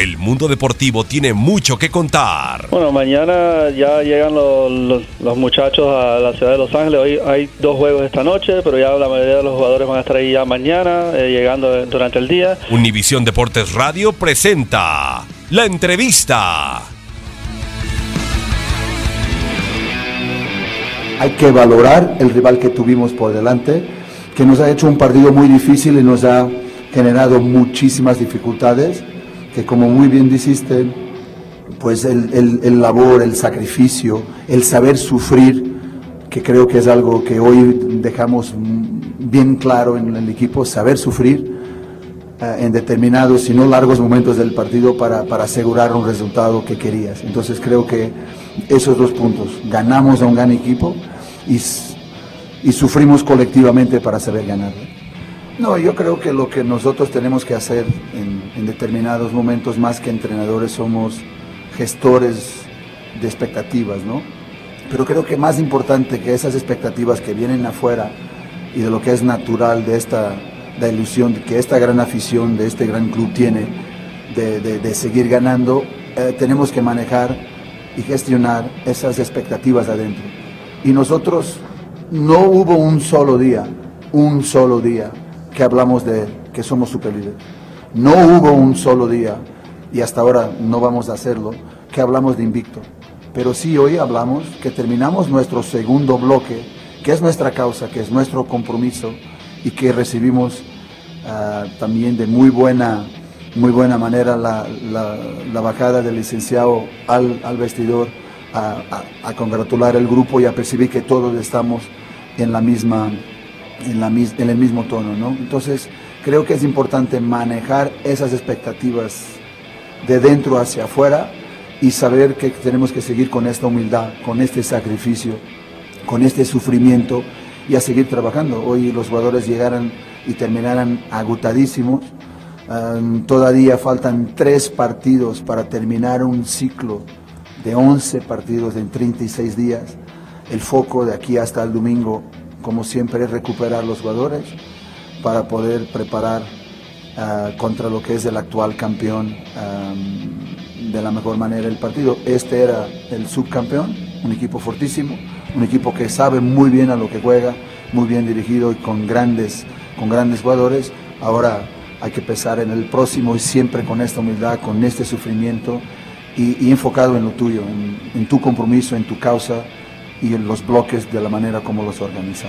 El mundo deportivo tiene mucho que contar. Bueno, mañana ya llegan los, los- los muchachos a la ciudad de Los Ángeles. Hoy hay dos juegos esta noche, pero ya la mayoría de los jugadores van a estar ahí ya mañana, eh, llegando durante el día. Univisión Deportes Radio presenta la entrevista. hay que valorar el rival que tuvimos por delante, que nos ha hecho un partido muy difícil y nos ha generado muchísimas dificultades, que como muy bien dijiste, pues el, el- el labor, el sacrificio, el saber sufrir, que creo que es algo que hoy dejamos bien claro en el equipo, saber sufrir eh, en determinados, si no largos momentos del partido para, para asegurar un resultado que querías. Entonces creo que esos dos puntos, ganamos a un gran equipo y, y sufrimos colectivamente para saber ganar. No, yo creo que lo que nosotros tenemos que hacer en, en determinados momentos, más que entrenadores, somos gestores de expectativas, ¿no? Pero creo que más importante que esas expectativas que vienen afuera y de lo que es natural de esta la ilusión que esta gran afición de este gran club tiene de, de- de seguir ganando, eh, tenemos que manejar y gestionar esas expectativas adentro. Y nosotros no hubo un solo día, un solo día que hablamos de que somos superlíderes. No hubo un solo día, y hasta ahora no vamos a hacerlo, que hablamos de invicto. Pero sí hoy hablamos que terminamos nuestro segundo bloque, que es nuestra causa, que es nuestro compromiso y que recibimos ah, también de muy buena, muy buena manera la, la- bajada del licenciado al, vestidor a, a- congratular el grupo y a percibir que todos estamos en la misma en, la, en el mismo tono, ¿no? Entonces, creo que es importante manejar esas expectativas de dentro hacia afuera y saber que tenemos que seguir con esta humildad, con este sacrificio, con este sufrimiento y a seguir trabajando. Hoy los jugadores llegaran y terminaran agotadísimos. Todavía faltan tres partidos para terminar un ciclo de 11 partidos en 36 días. El foco de aquí hasta el domingo, como siempre, es recuperar los jugadores para poder preparar ah, contra lo que es el actual campeón am, de la mejor manera el partido. Este era el subcampeón, un equipo fortísimo, un equipo que sabe muy bien a lo que juega, muy bien dirigido y con grandes, con grandes jugadores. Ahora hay que pensar en el próximo y siempre con esta humildad, con este sufrimiento y, y enfocado en lo tuyo, en, en tu compromiso, en tu causa y en los bloques de la manera como los organiza.